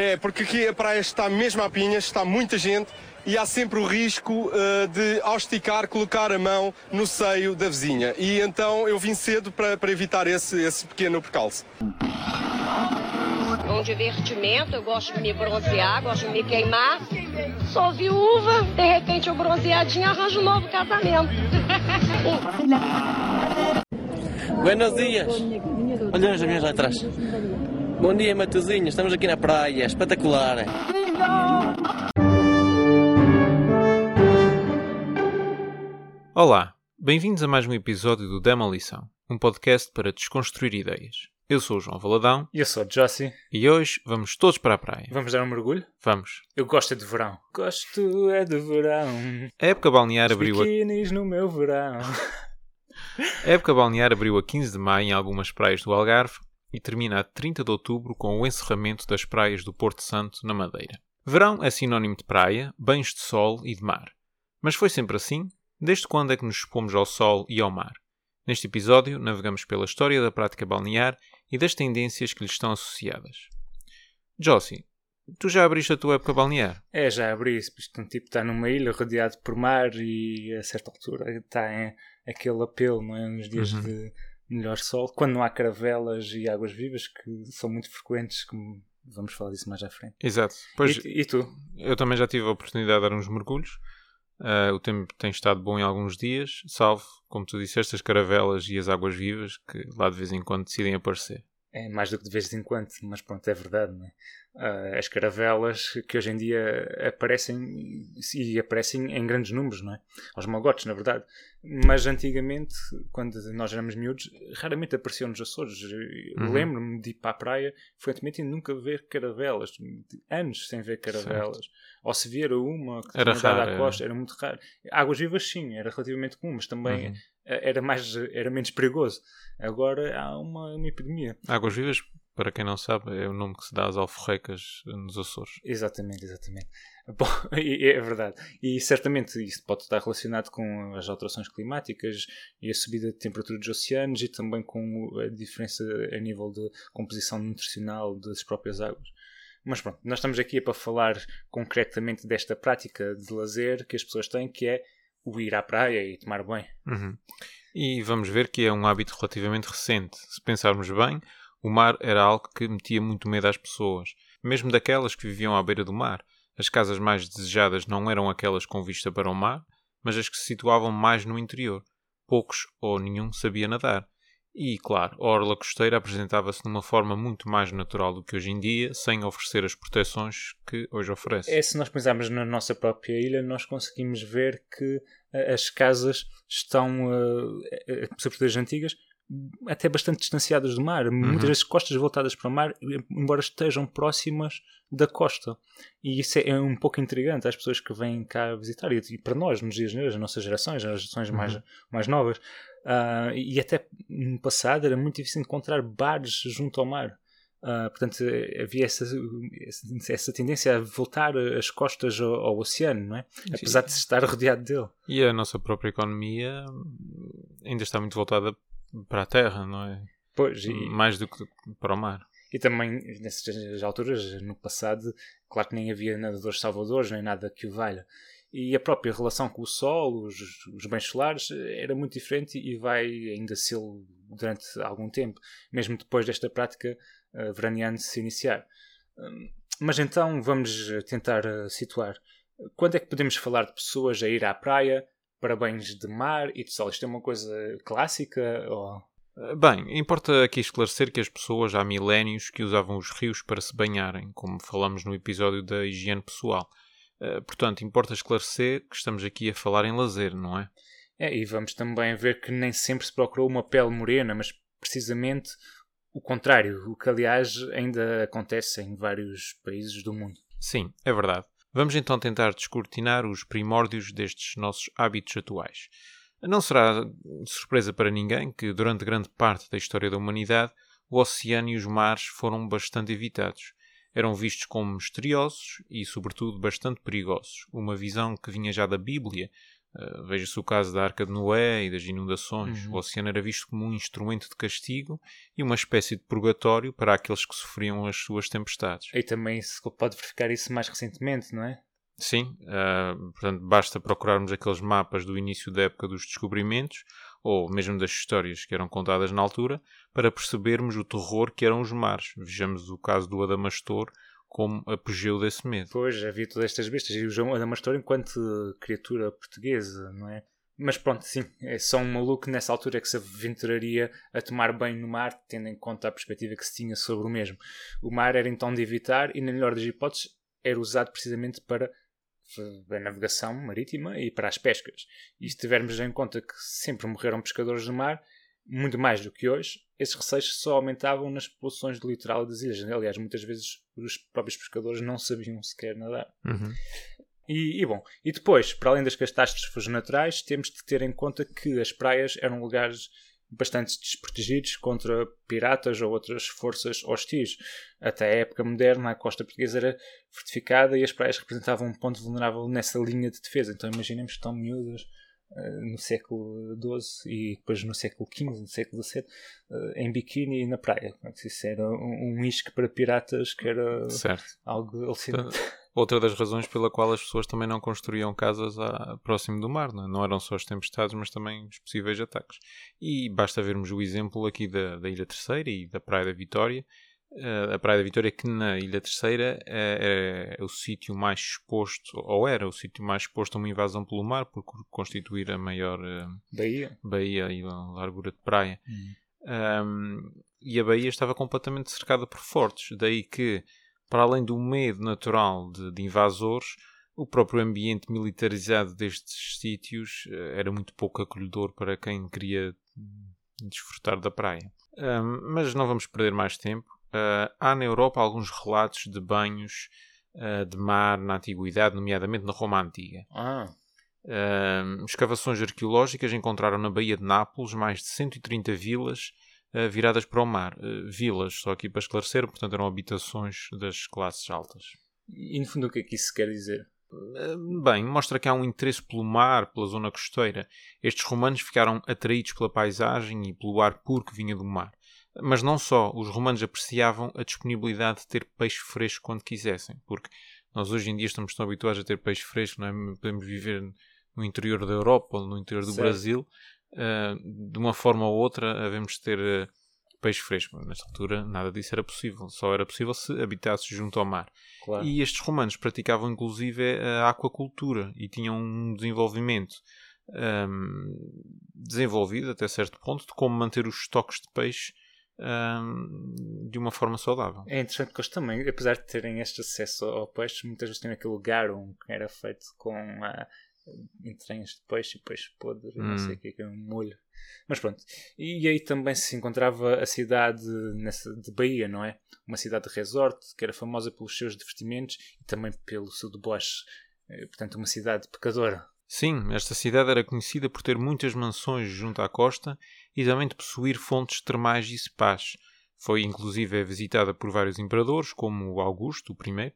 É, porque aqui a praia está mesmo a pinhas, está muita gente e há sempre o risco uh, de, ao esticar, colocar a mão no seio da vizinha. E então eu vim cedo para, para evitar esse, esse pequeno percalço. É um divertimento, eu gosto de me bronzear, gosto de me queimar. Sou viúva, de repente eu bronzeadinha arranjo um novo casamento. Buenos dias. Olha as minhas lá atrás. Bom dia, Matozinhos. Estamos aqui na praia. Espetacular. Olá, bem-vindos a mais um episódio do Demolição, um podcast para desconstruir ideias. Eu sou o João Valadão. E eu sou o Jossi. E hoje vamos todos para a praia. Vamos dar um mergulho? Vamos. Eu gosto é de verão. Gosto é de verão. A época balnear abriu a... no meu verão. A época balnear abriu a 15 de maio em algumas praias do Algarve e termina a 30 de outubro com o encerramento das praias do Porto Santo, na Madeira. Verão é sinónimo de praia, banhos de sol e de mar. Mas foi sempre assim? Desde quando é que nos expomos ao sol e ao mar? Neste episódio, navegamos pela história da prática balnear e das tendências que lhe estão associadas. Jossi, tu já abriste a tua época balnear? É, já abri. Isto, um tipo está numa ilha rodeado por mar e a certa altura está em aquele apelo, não é? Nos dias uhum. de melhor sol, quando não há caravelas e águas vivas que são muito frequentes, como vamos falar disso mais à frente. Exato. Pois, e, e tu? Eu também já tive a oportunidade de dar uns mergulhos. Uh, o tempo tem estado bom em alguns dias, salvo, como tu disseste, as caravelas e as águas vivas que lá de vez em quando decidem aparecer. É mais do que de vez em quando, mas pronto, é verdade, não é? Uh, as caravelas que hoje em dia aparecem e aparecem em grandes números, não é? Aos magotes, na verdade. Mas antigamente, quando nós éramos miúdos, raramente apareciam nos Açores. Uhum. Lembro-me de ir para a praia frequentemente e nunca ver caravelas. Anos sem ver caravelas. Certo. Ou se vier uma que era raro, à costa, era. era muito raro. Águas vivas, sim, era relativamente comum, mas também uhum. era, mais, era menos perigoso. Agora há uma, uma epidemia. Águas vivas para quem não sabe, é o nome que se dá às alforrecas nos Açores. Exatamente, exatamente. Bom, é verdade. E certamente isso pode estar relacionado com as alterações climáticas e a subida de temperatura dos oceanos e também com a diferença a nível de composição nutricional das próprias águas. Mas pronto, nós estamos aqui para falar concretamente desta prática de lazer que as pessoas têm, que é o ir à praia e tomar banho. Uhum. E vamos ver que é um hábito relativamente recente. Se pensarmos bem, o mar era algo que metia muito medo às pessoas, mesmo daquelas que viviam à beira do mar. As casas mais desejadas não eram aquelas com vista para o mar, mas as que se situavam mais no interior. Poucos ou nenhum sabia nadar. E, claro, a orla costeira apresentava-se de uma forma muito mais natural do que hoje em dia, sem oferecer as proteções que hoje oferece. É, se nós pensarmos na nossa própria ilha, nós conseguimos ver que uh, as casas estão, uh, uh, sobretudo as antigas, até bastante distanciadas do mar, uhum. muitas vezes costas voltadas para o mar, embora estejam próximas da costa. E isso é, é um pouco intrigante às pessoas que vêm cá visitar e, para nós, nos dias de hoje, as nossas gerações, as gerações uhum. mais, mais novas. Uh, e até no passado era muito difícil encontrar bares junto ao mar. Uh, portanto, havia essa, essa tendência a voltar as costas ao, ao oceano, não é? Sim. Apesar de estar rodeado dele. E a nossa própria economia ainda está muito voltada para a terra, não é? Pois, e... Mais do que para o mar. E também, nessas alturas, no passado, claro que nem havia nadadores salvadores, nem nada que o valha. E a própria relação com o sol, os, os bens solares, era muito diferente e vai ainda ser durante algum tempo, mesmo depois desta prática uh, veraneante se iniciar. Uh, mas então vamos tentar uh, situar. Quando é que podemos falar de pessoas a ir à praia para banhos de mar e de sol. Isto é uma coisa clássica? Ou... Eh, bem, importa aqui esclarecer que as pessoas há milénios que usavam os rios para se banharem, como falamos no episódio da higiene pessoal. Uh, portanto, importa esclarecer que estamos aqui a falar em lazer, não é? É, e vamos também ver que nem sempre se procurou uma pele morena, mas precisamente o contrário, o que aliás ainda acontece em vários países do mundo. Sim, é verdade. Vamos então tentar descortinar os primórdios destes nossos hábitos atuais. Não será surpresa para ninguém que, durante grande parte da história da humanidade, o oceano e os mares foram bastante evitados. Eram vistos como misteriosos e, sobretudo, bastante perigosos, uma visão que vinha já da Bíblia, Uh, Veja-se o caso da Arca de Noé e das inundações. Uhum. O oceano era visto como um instrumento de castigo e uma espécie de purgatório para aqueles que sofriam as suas tempestades. E também se pode verificar isso mais recentemente, não é? Sim, uh, portanto, basta procurarmos aqueles mapas do início da época dos descobrimentos, ou mesmo das histórias que eram contadas na altura, para percebermos o terror que eram os mares. Vejamos o caso do Adamastor como apogeu desse medo. Pois, havia todas estas bestas. E o João Adamastor enquanto criatura portuguesa, não é? Mas pronto, sim, é só um maluco nessa altura que se aventuraria a tomar banho no mar, tendo em conta a perspectiva que se tinha sobre o mesmo. O mar era então de evitar e, na melhor das hipóteses, era usado precisamente para a navegação marítima e para as pescas. E se tivermos em conta que sempre morreram pescadores no mar, muito mais do que hoje, esses receios só aumentavam nas populações do litoral das ilhas. Aliás, muitas vezes os próprios pescadores não sabiam sequer nadar. Uhum. E, e, bom, e depois, para além das catástrofes naturais, temos de ter em conta que as praias eram lugares bastante desprotegidos contra piratas ou outras forças hostis. Até a época moderna, a costa portuguesa era fortificada e as praias representavam um ponto vulnerável nessa linha de defesa. Então imaginemos que estão miúdas no século XII e depois no século XV, no século XVII, uh, em biquíni na praia. Isso era um, um isque para piratas que era certo. algo alucinante. Outra das razões pela qual as pessoas também não construíam casas a, próximo do mar, não, é? não eram só as tempestades, mas também os possíveis ataques. E basta vermos o exemplo aqui da, da Ilha Terceira e da Praia da Vitória. Uh, a Praia da Vitória, que na Ilha Terceira é, é o sítio mais exposto, ou era o sítio mais exposto a uma invasão pelo mar, por constituir a maior uh, baía. baía e a largura de praia. Um, e a baía estava completamente cercada por fortes, daí que para além do medo natural de, de, invasores, o próprio ambiente militarizado destes sítios era muito pouco acolhedor para quem queria desfrutar da praia. Um, mas não vamos perder mais tempo. Uh, há na Europa alguns relatos de banhos uh, de mar na antiguidade, nomeadamente na Roma Antiga. Ah. Uh, escavações arqueológicas encontraram na Baía de Nápoles mais de 130 vilas viradas para o mar. Vilas, só aqui para esclarecer, portanto eram habitações das classes altas. E no fundo o que é que isso quer dizer? Bem, mostra que há um interesse pelo mar, pela zona costeira. Estes romanos ficaram atraídos pela paisagem e pelo ar puro que vinha do mar. Mas não só, os romanos apreciavam a disponibilidade de ter peixe fresco quando quisessem, porque nós hoje em dia estamos tão habituados a ter peixe fresco, não é? podemos viver no interior da Europa ou no interior do Certo. Brasil, uh, de uma forma ou outra havemos de ter uh, peixe fresco. Nesta altura nada disso era possível, só era possível se habitasse junto ao mar. Claro. E estes romanos praticavam inclusive a aquacultura e tinham um desenvolvimento um, desenvolvido até certo ponto de como manter os estoques de peixe um, de uma forma saudável. É interessante que eles também, apesar de terem este acesso ao peixe, muitas vezes têm aquele garum que era feito com uh, entranhas de peixe e peixe podre, não Hum. sei o que é que é um molho. Mas pronto. E aí também se encontrava a cidade de Bahia, não é? Uma cidade de resort que era famosa pelos seus divertimentos e também pelo seu deboche. Eh, Portanto, uma cidade pecadora. Sim, esta cidade era conhecida por ter muitas mansões junto à costa e também de possuir fontes termais e spas. Foi inclusive visitada por vários imperadores, como Augusto, primeiro,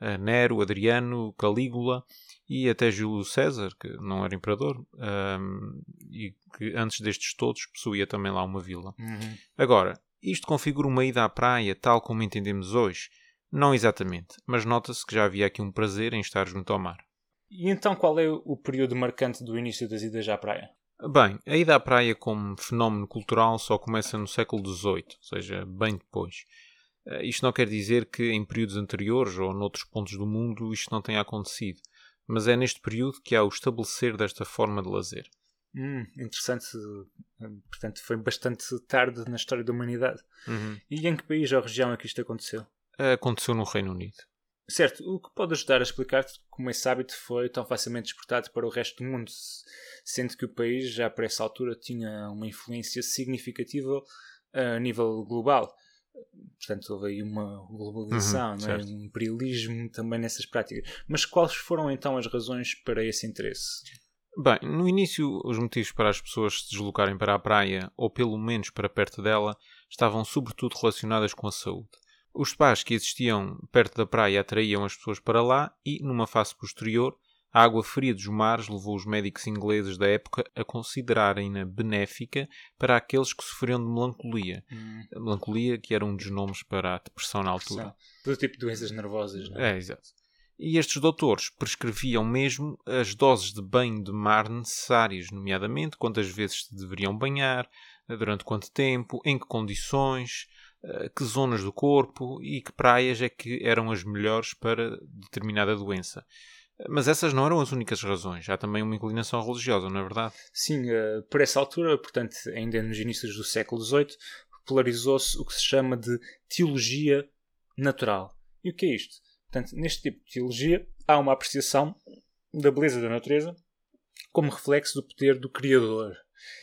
eh, Nero, Adriano, Calígula e até Júlio César, que não era imperador, ahm, e que antes destes todos possuía também lá uma vila. Agora, isto configura uma ida à praia tal como entendemos hoje? Não exatamente, mas nota-se que já havia aqui um prazer em estar junto ao mar. E então qual é o período marcante do início das idas à praia? Bem, a ida à praia como fenómeno cultural só começa no século XVIII, ou seja, bem depois. Eh, Isto não quer dizer que em períodos anteriores ou noutros pontos do mundo isto não tenha acontecido, mas é neste período que há o estabelecer desta forma de lazer. Hum, interessante. Portanto, foi bastante tarde na história da humanidade. E em que país ou região é que isto aconteceu? Aconteceu no Reino Unido. Certo, o que pode ajudar a explicar como esse hábito foi tão facilmente exportado para o resto do mundo, se- sendo que o país já para essa altura tinha uma influência significativa a nível global. Portanto, houve aí uma globalização, Uhum, é? um imperialismo também nessas práticas. Mas quais foram então as razões para esse interesse? Bem, no início, os motivos para as pessoas se deslocarem para a praia, ou pelo menos para perto dela, estavam sobretudo relacionadas com a saúde. Os spas que existiam perto da praia atraíam as pessoas para lá e, numa fase posterior, A água fria dos mares levou os médicos ingleses da época a considerarem-na benéfica para aqueles que sofriam de melancolia. Hum. Melancolia, que era um dos nomes para a depressão na altura. Todo tipo de doenças nervosas. Não é? É, exato. E estes doutores prescreviam mesmo as doses de banho de mar necessárias, nomeadamente quantas vezes se deveriam banhar, durante quanto tempo, em que condições, que zonas do corpo e que praias é que eram as melhores para determinada doença. Mas essas não eram as únicas razões. Há também uma inclinação religiosa, não é verdade? Sim, eh, por essa altura, portanto, ainda nos inícios do século XVIII, popularizou-se o que se chama de teologia natural. E o que é isto? Portanto, neste tipo de teologia há uma apreciação da beleza da natureza como reflexo do poder do Criador.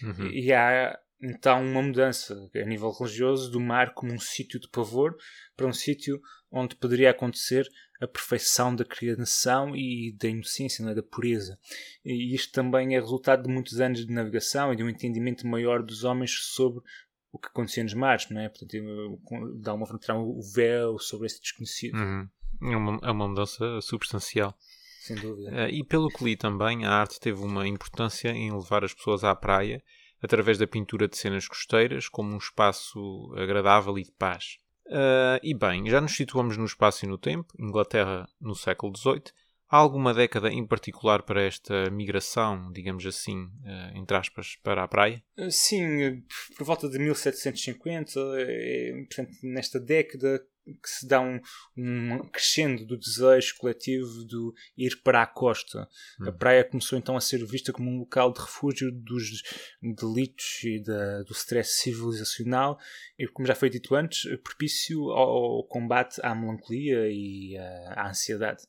Uhum. E há então uma mudança a nível religioso do mar como um sítio de pavor para um sítio onde poderia acontecer a perfeição da criação e da inocência, é? da pureza. E isto também é resultado de muitos anos de navegação e de um entendimento maior dos homens sobre o que acontecia nos mares, não é? Portanto, dá uma forma o véu sobre esse desconhecido. Uhum. É, uma, é uma mudança substancial. Sem dúvida. Uh, e pelo que li também, a arte teve uma importância em levar as pessoas à praia através da pintura de cenas costeiras como um espaço agradável e de paz. Uh, e bem, já nos situamos no espaço e no tempo, Inglaterra no século XVIII. Há alguma década em particular para esta migração, digamos assim, uh, entre aspas, para a praia? Sim, por volta de 1750, é, portanto, nesta década que se dá um, um crescendo do desejo coletivo de ir para a costa. Hum. A praia começou então a ser vista como um local de refúgio dos delitos e da, do stress civilizacional e, como já foi dito antes, propício ao combate à melancolia e à, à ansiedade.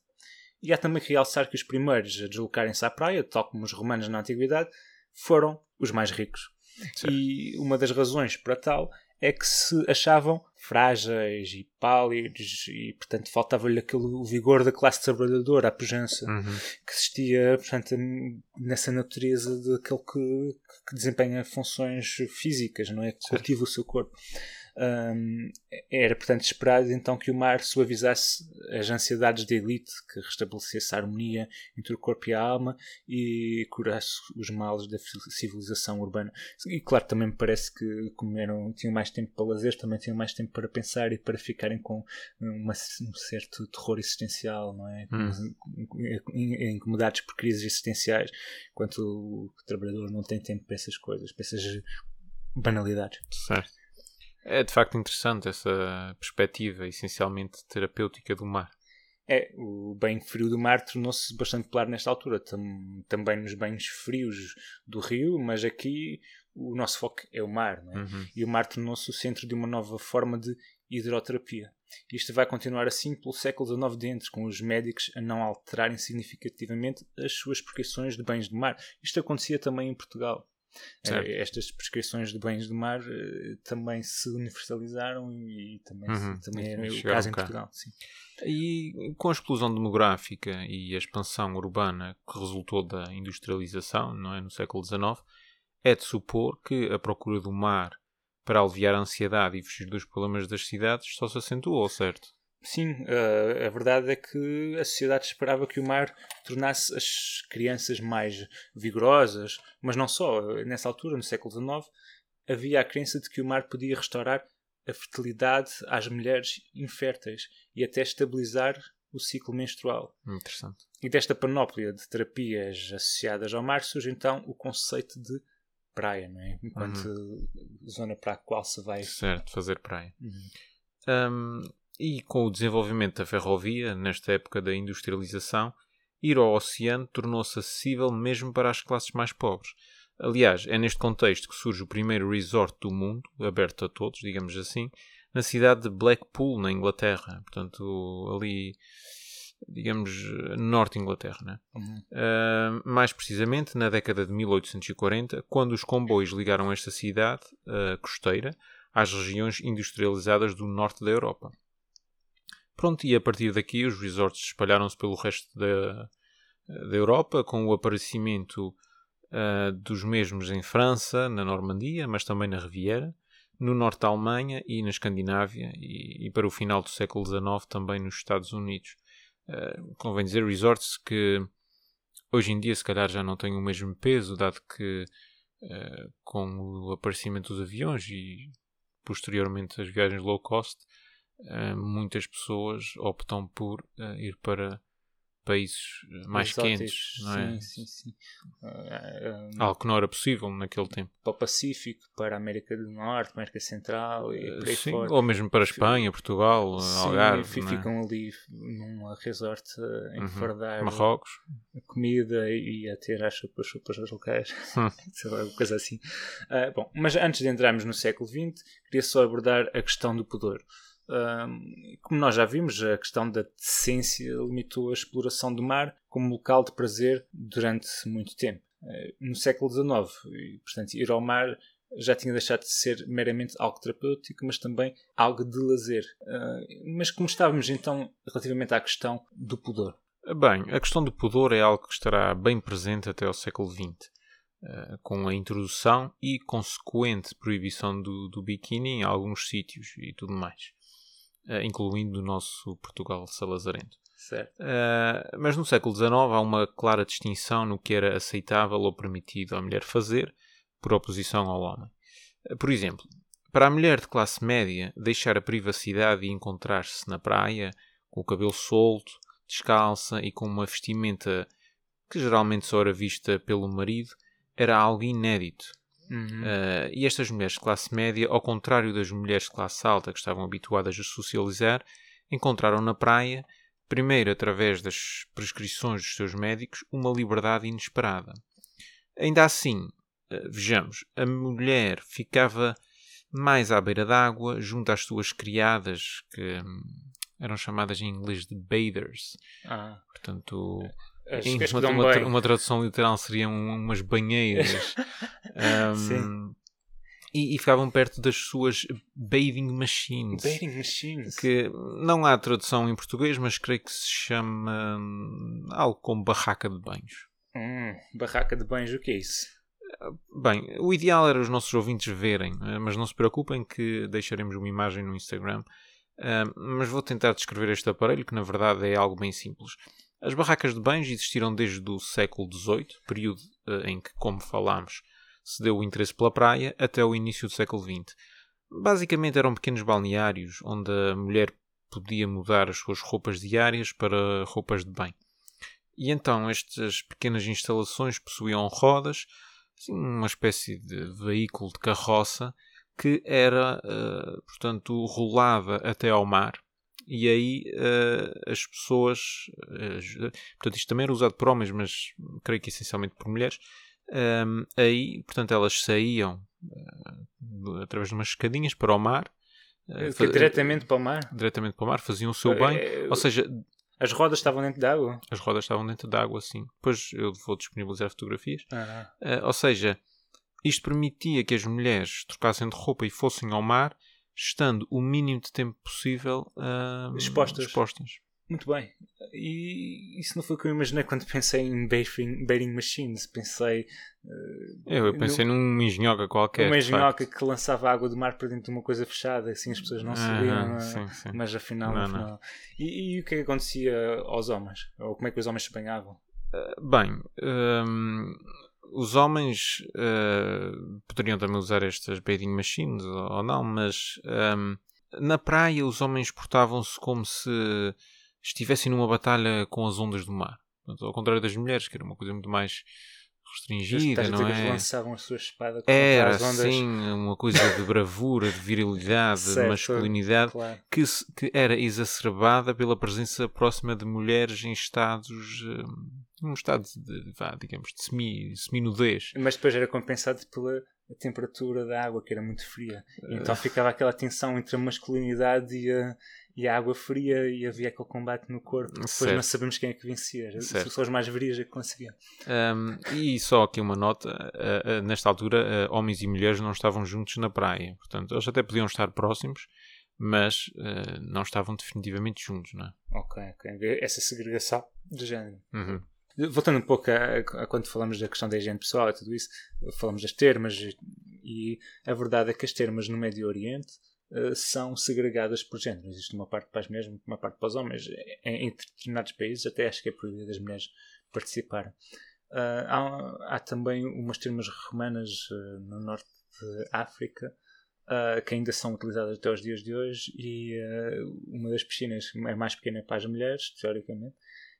E há também que realçar que os primeiros a deslocarem-se à praia, tal como os romanos na antiguidade, foram os mais ricos. Certo. E uma das razões para tal é que se achavam frágeis e pálidos e, portanto, faltava-lhe aquele vigor da classe trabalhadora, a pujança uhum. que existia, portanto, nessa natureza daquele que, que desempenha funções físicas, não é? Que cultiva o seu corpo. Um, era, portanto, esperado então que o mar suavizasse as ansiedades da elite, que restabelecesse a harmonia entre o corpo e a alma e curasse os males da civilização urbana. E, claro, também me parece que, como eram, tinham mais tempo para lazer, também tinham mais tempo para pensar e para ficarem com uma, um certo terror existencial, não é? Hum. Incomodados por crises existenciais, enquanto o trabalhador não tem tempo para essas coisas, para essas banalidades. Certo. É de facto interessante essa perspectiva essencialmente terapêutica do mar. É, o banho frio do mar tornou-se bastante popular nesta altura, Tam, também nos banhos frios do rio, mas aqui o nosso foco é o mar, é? Uhum. e o mar tornou-se o centro de uma nova forma de hidroterapia. Isto vai continuar assim pelo século XIX dentro, com os médicos a não alterarem significativamente as suas prescrições de banhos de mar. Isto acontecia também em Portugal. Certo. Estas prescrições de bens do mar eh, também se universalizaram e também, Uhum. também E era o caso em. Portugal. Sim. E com a explosão demográfica e a expansão urbana que resultou da industrialização não é, no século XIX, é de supor que a procura do mar para aliviar a ansiedade e fugir dos problemas das cidades só se acentuou, certo? Sim, eh, a verdade é que a sociedade esperava que o mar tornasse as crianças mais vigorosas, mas não só. Nessa altura, no século XIX, havia a crença de que o mar podia restaurar a fertilidade às mulheres inférteis e até estabilizar o ciclo menstrual. Interessante. E desta panóplia de terapias associadas ao mar surge então o conceito de praia, não é? enquanto zona para a qual se vai. Certo, fazer praia. Uhum. Hum, e com o desenvolvimento da ferrovia, nesta época da industrialização, ir ao oceano tornou-se acessível mesmo para as classes mais pobres. Aliás, é neste contexto que surge o primeiro resort do mundo, aberto a todos, digamos assim, na cidade de Blackpool, na Inglaterra. Portanto, ali, digamos, norte Inglaterra, né? Uhum. Uh, mais precisamente na década de 1840, quando os comboios ligaram esta cidade uh, costeira às regiões industrializadas do norte da Europa. Pronto, e a partir daqui os resorts espalharam-se pelo resto da, da Europa, com o aparecimento uh, dos mesmos em França, na Normandia, mas também na Riviera, no norte da Alemanha e na Escandinávia, e, e para o final do século XIX também nos Estados Unidos. Uh, convém dizer resorts que hoje em dia, se calhar, já não tem o mesmo peso, dado que uh, com o aparecimento dos aviões e posteriormente as viagens low cost, muitas pessoas optam por uh, ir para países mais Exóticos, quentes, não é? Sim, sim, sim. Ah, Algo que não era possível naquele tempo. para o Pacífico, para a América do Norte, América Central e por aí Sim, fora. ou mesmo para a Espanha, Portugal, Sim, Algarve, não é? ficam ali num resort a Uhum. enfardar Marrocos. a comida e a ter as sopas locais, Hum. sei lá, coisa assim. Ah, bom, mas antes de entrarmos no século XX, queria só abordar a questão do pudor. Ah, como nós já vimos, a questão da decência limitou a exploração do mar como local de prazer durante muito tempo. Ah, no século XIX, e, portanto, ir ao mar já tinha deixado de ser meramente algo terapêutico, mas também algo de lazer. Ah, mas como estávamos então relativamente à questão do pudor? Bem, a questão do pudor é algo que estará bem presente até ao século XX, eh, com a introdução e consequente proibição do, do biquíni em alguns sítios e tudo mais, eh, incluindo o nosso Portugal salazarento. Certo. Uh, mas no século XIX há uma clara distinção no que era aceitável ou permitido à mulher fazer, por oposição ao homem. Uh, Por exemplo, para a mulher de classe média, deixar a privacidade e encontrar-se na praia, com o cabelo solto, descalça e com uma vestimenta que geralmente só era vista pelo marido, era algo inédito. Uhum. Uh, e estas mulheres de classe média, ao contrário das mulheres de classe alta que estavam habituadas a socializar, encontraram na praia, primeiro através das prescrições dos seus médicos, uma liberdade inesperada. Ainda assim, uh, vejamos, a mulher ficava mais à beira d'água, junto às suas criadas, que hum, eram chamadas em inglês de bathers. Ah, Portanto, as em que uma, uma uma tradução literal seriam umas banheiras. Um, Sim. e, e ficavam perto das suas bathing machines. Bathing machines. Que não há tradução em português, mas creio que se chama hum, algo como barraca de banhos. Hum, barraca de banhos, o que é isso? Bem, o ideal era os nossos ouvintes verem, eh, mas não se preocupem que deixaremos uma imagem no Instagram. Mas vou tentar descrever este aparelho, que na verdade é algo bem simples. As barracas de banhos existiram desde o século XVIII, período eh, em que, como falámos, se deu o interesse pela praia, até o início do século XX. Basicamente eram pequenos balneários onde a mulher podia mudar as suas roupas diárias para roupas de banho. E então estas pequenas instalações possuíam rodas, assim, uma espécie de veículo de carroça que era, eh, portanto, rolada até ao mar. E aí eh, as pessoas, ju- portanto, isto também era usado por homens, mas creio que essencialmente por mulheres. Ahm, aí, portanto, elas saíam eh, através de umas escadinhas para o mar, Que diretamente para o mar? diretamente para o mar, faziam o seu banho. Ou seja, As rodas estavam dentro da água? as rodas estavam dentro da água, assim. Depois eu vou disponibilizar fotografias. Ah, Uh, ou seja, isto permitia que as mulheres trocassem de roupa e fossem ao mar, estando o mínimo de tempo possível uh, Expostas. expostas. muito bem. E isso não foi o que eu imaginei quando pensei em bathing, bathing machines. Pensei eh, Eu, eu pensei num engenhoca qualquer. facto. engenhoca que lançava água do mar para dentro de uma coisa fechada, assim as pessoas não sabiam. Não sim. Mas afinal, Não, no final. E, e o que é que acontecia aos homens? Ou como é que os homens se banhavam? Bem, hum, os homens uh, poderiam também usar estas bathing machines ou não, mas hum, na praia os homens portavam-se como se estivessem numa batalha com as ondas do mar. Portanto, ao contrário das mulheres, que era uma coisa muito mais restringida, Estás não que eles é? lançavam a sua espada contra Era as ondas. sim uma coisa de bravura, de virilidade, de Certo, masculinidade Claro. que, que era exacerbada pela presença próxima de mulheres em estados, hum, num estado de, vá, digamos, de semi, semi-nudez. Mas depois era compensado pela temperatura da água, que era muito fria. Eh. Então ficava aquela tensão entre a masculinidade e a, e a água fria e havia aquele combate no corpo. Depois Certo. não sabemos quem é que vencia. Certo. Só os mais viris é que conseguiam. Hum, e só aqui uma nota: uh, uh, nesta altura, uh, homens e mulheres não estavam juntos na praia. Portanto, eles até podiam estar próximos, mas não estavam definitivamente juntos, não é? Ok, ok. Essa segregação de género. Uhum. Voltando um pouco a, a quando falamos da questão da higiene pessoal e tudo isso, falamos das termas e, e a verdade é que as termas no Médio Oriente eh, são segregadas por género. Existe uma parte para as mulheres, uma parte para os homens. Em, em determinados países até acho que é proibido as mulheres participaram. Uh, há, há, também umas termas romanas uh, no norte de África uh, que ainda são utilizadas até os dias de hoje e uma das piscinas é mais pequena para as mulheres, teoricamente,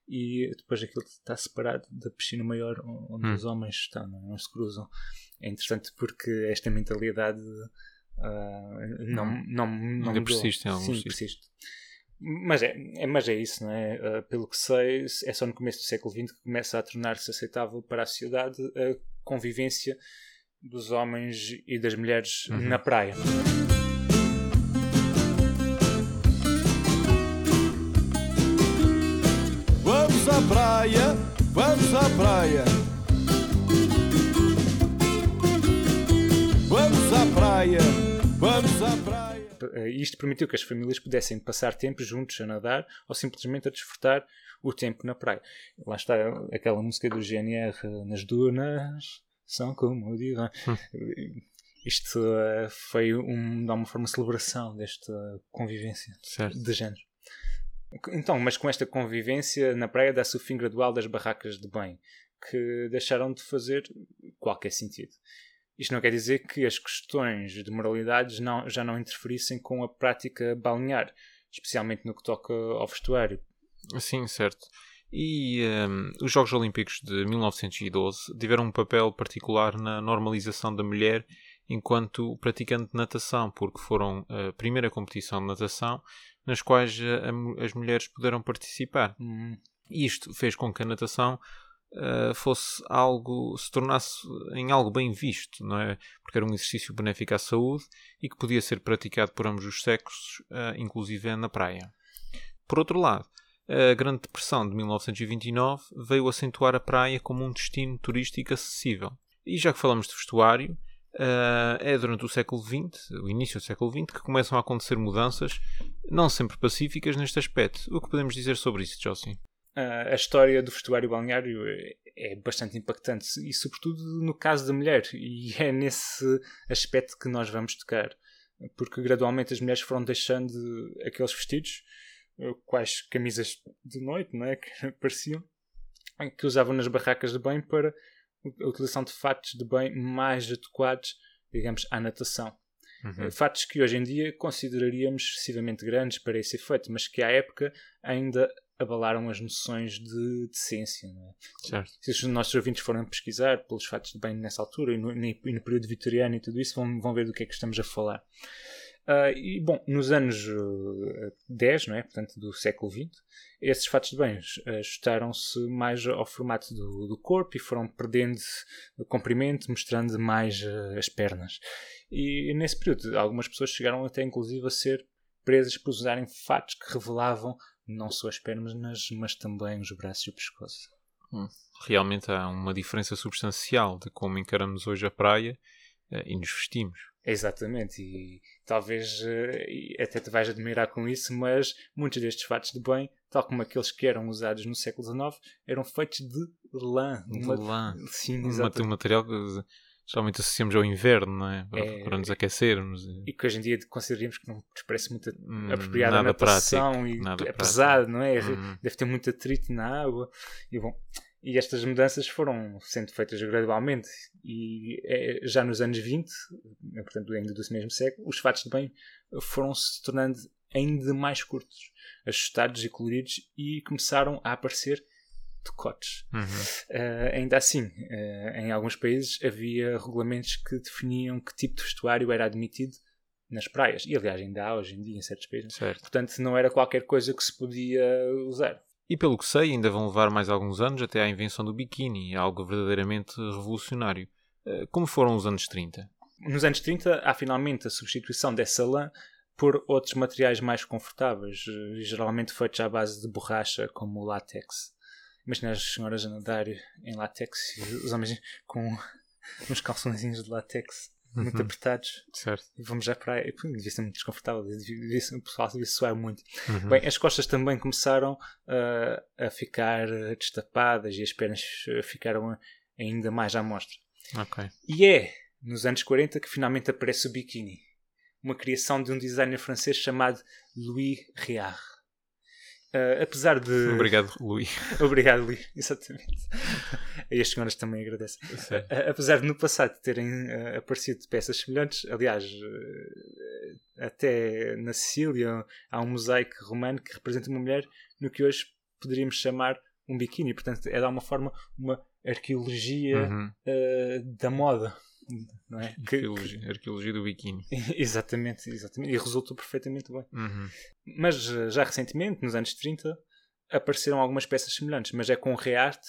e depois aquilo está separado da piscina maior onde hum. os homens estão, não, é? não, se cruzam. É interessante porque esta mentalidade não, não, não, não ainda persiste, é Sim, persiste. Mas é, é, mas é isso, não é? Uh, pelo que sei, é só no começo do século XX que começa a tornar-se aceitável para a sociedade a convivência dos homens e das mulheres uhum. na praia. Praia, vamos à praia. Vamos à praia, vamos à praia. Eh, isto permitiu que as famílias pudessem passar tempo juntos a nadar ou simplesmente a desfrutar o tempo na praia. Lá está aquela música do GNR nas dunas, são como o divã. Hum. Isto uh, foi um, de alguma forma celebração desta convivência certo. de género. Então, mas com esta convivência na praia dá-se o fim gradual das barracas de bem, que deixaram de fazer qualquer sentido. Isto não quer dizer que as questões de moralidades não, já não interferissem com a prática balnear, especialmente no que toca ao vestuário. Sim, certo. E um, os Jogos Olímpicos de 1912 tiveram um papel particular na normalização da mulher enquanto praticante de natação, porque foram a primeira competição de natação nas quais a, as mulheres puderam participar. Uhum. Isto fez com que a natação uh, fosse algo, se tornasse em algo bem visto, não é? Porque era um exercício benéfico à saúde e que podia ser praticado por ambos os sexos, uh, inclusive na praia. Por outro lado, a Grande Depressão de 1929 veio acentuar a praia como um destino turístico acessível. E já que falamos de vestuário, Uh, é durante o século XX, o início do século XX, que começam a acontecer mudanças, não sempre pacíficas neste aspecto. O que podemos dizer sobre isso, Josie? uh, a história do vestuário balneário é, é bastante impactante e sobretudo no caso da mulher e é nesse aspecto que nós vamos tocar porque gradualmente as mulheres foram deixando aqueles vestidos eh, quais camisas de noite não é que pareciam que usavam nas barracas de banho para a utilização de fatos de banho mais adequados digamos à natação Uhum. Eh, fatos que hoje em dia consideraríamos excessivamente grandes para esse efeito, mas que à época ainda abalaram as noções de decência. É? Se os nossos ouvintes forem pesquisar pelos fatos de bem nessa altura e no, e no, período vitoriano e tudo isso, vão, vão ver do que é que estamos a falar. Uh, e, bom, nos anos uh, 10, não é? portanto, do século XX, esses fatos de bens ajustaram-se mais ao formato do, do, corpo e foram perdendo comprimento, mostrando mais uh, as pernas. E nesse período, algumas pessoas chegaram até inclusive a ser presas por usarem fatos que revelavam não só as pernas, mas também os braços e o pescoço. Hum. Realmente há uma diferença substancial de como encaramos hoje a praia e nos vestimos. Exatamente, e talvez uh, até te vais admirar com isso, mas muitos destes fatos de bem, tal como aqueles que eram usados no século XIX, eram feitos de lã. De uma... lã. Sim, exatamente. Um material que geralmente associamos ao inverno, não é? Para, é, para nos aquecermos. E que hoje em dia consideramos que não nos parece muito hum, apropriado a natação prático, e é prático. pesado, não é? Hum. Deve ter muito atrito na água. E bom, e estas mudanças foram sendo feitas gradualmente e é, já nos anos 20, portanto ainda do mesmo século, os fatos de banho foram se tornando ainda mais curtos, ajustados e coloridos e começaram a aparecer decotes. Uhum. Uh, ainda assim, uh, em alguns países havia regulamentos que definiam que tipo de vestuário era admitido nas praias. E aliás, ainda há hoje em dia em certos países. Certo. Portanto, não era qualquer coisa que se podia usar. E pelo que sei, ainda vão levar mais alguns anos até à invenção do biquíni, algo verdadeiramente revolucionário. Uh, como foram os anos 30? Nos anos 30 há finalmente a substituição dessa lã por outros materiais mais confortáveis, geralmente feitos à base de borracha, como o látex. Imagina as senhoras a nadar em látex e os homens com uns calçõezinhos de látex muito uhum. apertados. Certo. E vamos já para aí. Devia ser muito desconfortável. Devia ser, o pessoal devia suar muito. Uhum. Bem, as costas também começaram uh, a ficar destapadas e as pernas ficaram ainda mais à mostra. Okay. E é nos anos 40 que finalmente aparece o biquíni. Uma criação de um designer francês chamado Louis Réard. Uh, apesar de. Obrigado, Luís. Obrigado, Luís, exatamente. e as senhoras também agradecem. Uh, apesar de no passado terem uh, aparecido peças semelhantes, aliás, até na Sicília há um mosaico romano que representa uma mulher no que hoje poderíamos chamar um biquíni. Portanto, é de alguma forma uma arqueologia Uhum. uh, da moda. Não é? Que- Arqueologia, arqueologia do biquíni. exatamente, exatamente. E resultou perfeitamente bem. Uhum. Mas uh, já recentemente, nos anos 30, apareceram algumas peças semelhantes. Mas é com Reart,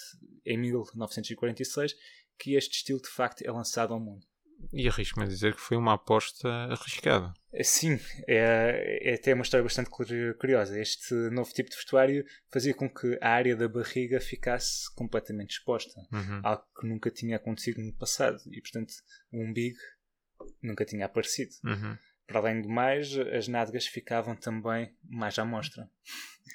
em 1946, que este estilo de facto é lançado ao mundo. E arrisco-me a dizer que foi uma aposta arriscada. Sim, é, é até uma história bastante curi- curiosa. Este novo tipo de vestuário fazia com que a área da barriga ficasse completamente exposta. Uhum. Algo que nunca tinha acontecido no passado. E, portanto, o umbigo nunca tinha aparecido. Uhum. Para além do mais, as nádegas ficavam também mais à mostra.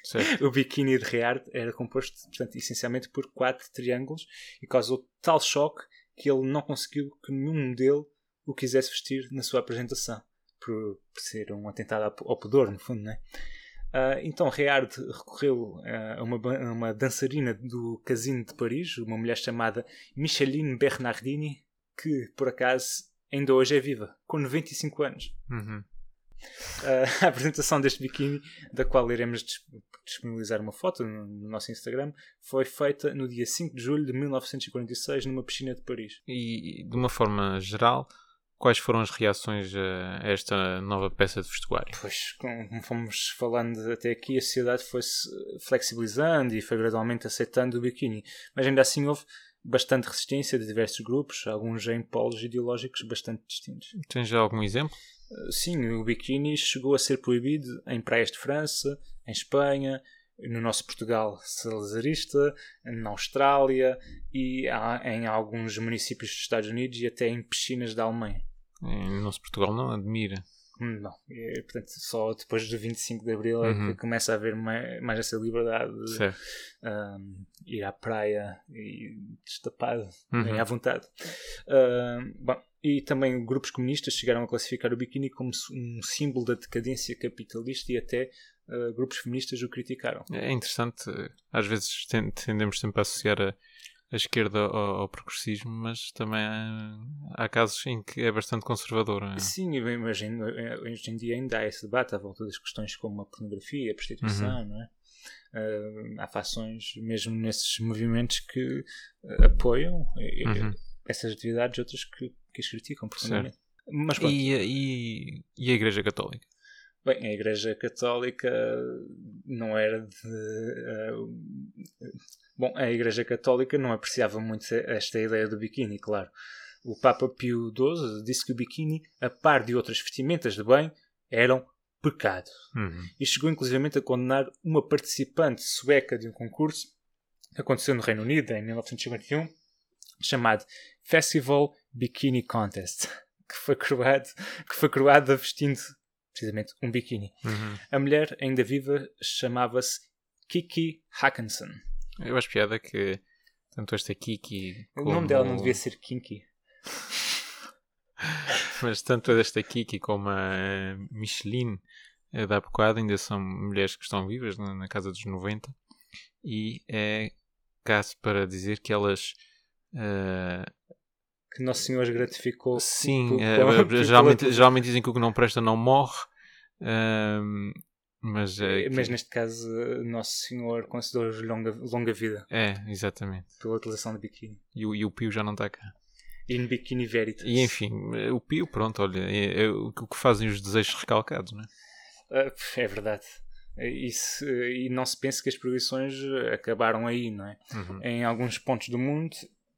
Certo. O biquíni de Reard era composto, portanto, essencialmente por quatro triângulos e causou tal choque que ele não conseguiu que nenhum modelo o quisesse vestir na sua apresentação. Por, por ser um atentado ao, pudor, no fundo, não é? Ah, então Reard recorreu ah, a uma, a uma dançarina do Casino de Paris, uma mulher chamada Micheline Bernardini, que, por acaso, ainda hoje é viva, com 95 anos. Uhum. Uh, a apresentação deste biquíni, da qual iremos dis- disponibilizar uma foto no nosso Instagram, foi feita no dia 5 de julho de 1946 numa piscina de Paris. E de uma forma geral, quais foram as reações a esta nova peça de vestuário? Pois, como fomos falando até aqui, a sociedade foi-se flexibilizando e foi gradualmente aceitando o biquíni, mas ainda assim houve bastante resistência de diversos grupos, alguns em polos ideológicos bastante distintos. Tens já algum exemplo? Sim, o biquíni chegou a ser proibido em praias de França, em Espanha, no nosso Portugal salazarista, na Austrália e em alguns municípios dos Estados Unidos e até em piscinas da Alemanha. Em nosso Portugal não admira. Hum, Não, é, portanto, só depois do 25 de Abril é Uhum. que começa a haver mais, mais essa liberdade de um, ir à praia e destapado, Uhum. bem à vontade. Um, bom, e também grupos comunistas chegaram a classificar o biquíni como um símbolo da decadência capitalista e até uh, grupos feministas o criticaram. É interessante, às vezes ten- tendemos sempre a associar a, a esquerda ao, ao progressismo, mas também há, há casos em que é bastante conservador. não é? Sim, eu imagino, eh, hoje em dia ainda há esse debate à volta das questões como a pornografia, a prostituição, não é? Uh, há fações mesmo nesses movimentos que apoiam eh, Uhum. essas atividades, outras que, que as criticam profundamente. Mas pronto, E, e, e a Igreja Católica? bem, a Igreja Católica não era de. uh, bom, a Igreja Católica não apreciava muito esta ideia do biquíni, claro. O Papa Pio XII disse que o biquíni, a par de outras vestimentas de bem, eram pecado. Uhum. E chegou inclusivamente a condenar uma participante sueca de um concurso que aconteceu no Reino Unido em 1951, chamado Festival Bikini Contest, que foi coroado, que foi coroada vestindo precisamente um biquíni. Uhum. A mulher, ainda viva, chamava-se Kiki Hackinson. Eu acho piada que tanto esta Kiki O como... nome dela não devia ser Kinky. Mas tanto esta Kiki como a Micheline eh, da bocado ainda são mulheres que estão vivas na, casa dos 90 e é caso para dizer que elas eh, Que Nosso Senhor gratificou. sim, por- eh, por- por- geralmente, geralmente dizem que o que não presta não morre ehm, mas é, Mas neste caso, Nosso Senhor concedeu-lhes longa, longa vida é, exatamente pela utilização de biquíni. e, o- e o Pio já não está cá In Bikini Veritas. e enfim, eh, o Pio pronto, olha é, é o que fazem os desejos recalcados não é? Ah, É verdade. Isso, e não se pense que as proibições acabaram aí, não é? Uhum. Em alguns pontos do mundo,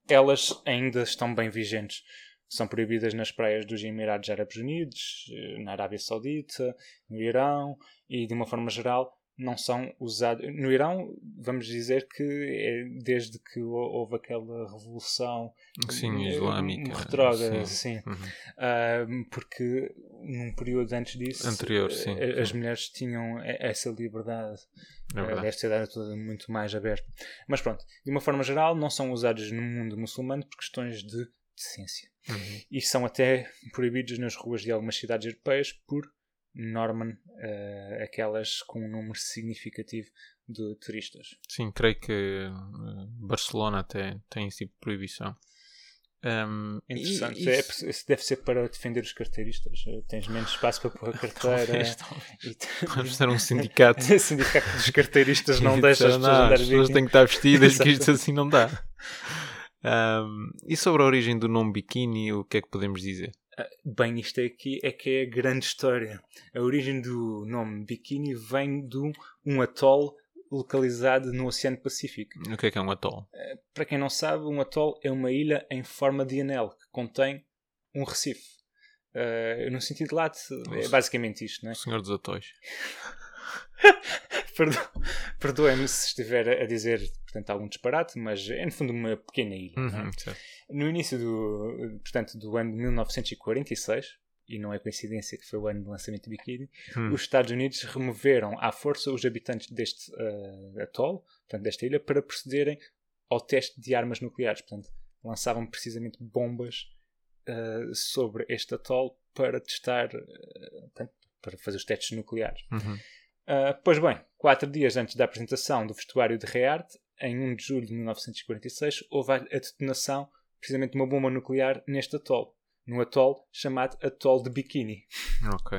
elas ainda estão bem vigentes. São proibidas nas praias dos Emirados Árabes Unidos, eh, na Arábia Saudita, no Irão e, de uma forma geral, não são usados. No Irão, vamos dizer que é desde que hou- houve aquela revolução sim, eh, islâmica retrógrada, sim. sim. Uhum. Ah, porque num período antes disso Anterior, sim, eh, as sim. mulheres tinham essa liberdade É eh, verdade. a sociedade toda muito mais aberta mas pronto, de uma forma geral não são usados no mundo muçulmano por questões de decência Uhum. e são até proibidos nas ruas de algumas cidades europeias por Norman uh, aquelas com um número significativo de turistas. Sim, creio que Barcelona até tem esse tipo de proibição. Um, Interessante. E, e... É, isso deve ser para defender os carteiristas. Tens menos espaço para pôr a carteira. Talvez, talvez. E... Vamos ter um sindicato. sindicato dos carteiristas não deixa as pessoas andar As pessoas têm que estar vestidas, porque isto assim não dá. Um, e sobre a origem do nome biquíni, o que é que podemos dizer? Bem, isto aqui é que é a grande história. A origem do nome biquíni vem de um atol localizado no Oceano Pacífico. O que é que é um atol? Ah, para quem não sabe, um atol é uma ilha em forma de anel que contém um recife. Uh, no sentido lato, é basicamente isto, não é? O senhor dos atóis. Perdoem-me se estiver a dizer portanto, algum disparate, mas é no fundo uma pequena ilha. É? Uhum, é? No início do, portanto, do ano de 1946, e não é coincidência que foi o ano do lançamento do Bikini, hum. os Estados Unidos removeram à força os habitantes deste uh, atol, portanto, desta ilha, para procederem ao teste de armas nucleares. Portanto, lançavam precisamente bombas uh, sobre este atol para testar, uh, portanto, para fazer os testes nucleares. Uhum. Uh, pois bem, quatro dias antes da apresentação do vestuário de Reart, em 1 de julho de 1946, houve a detonação precisamente uma bomba nuclear neste atol, num atol chamado Atol de Bikini. Ok.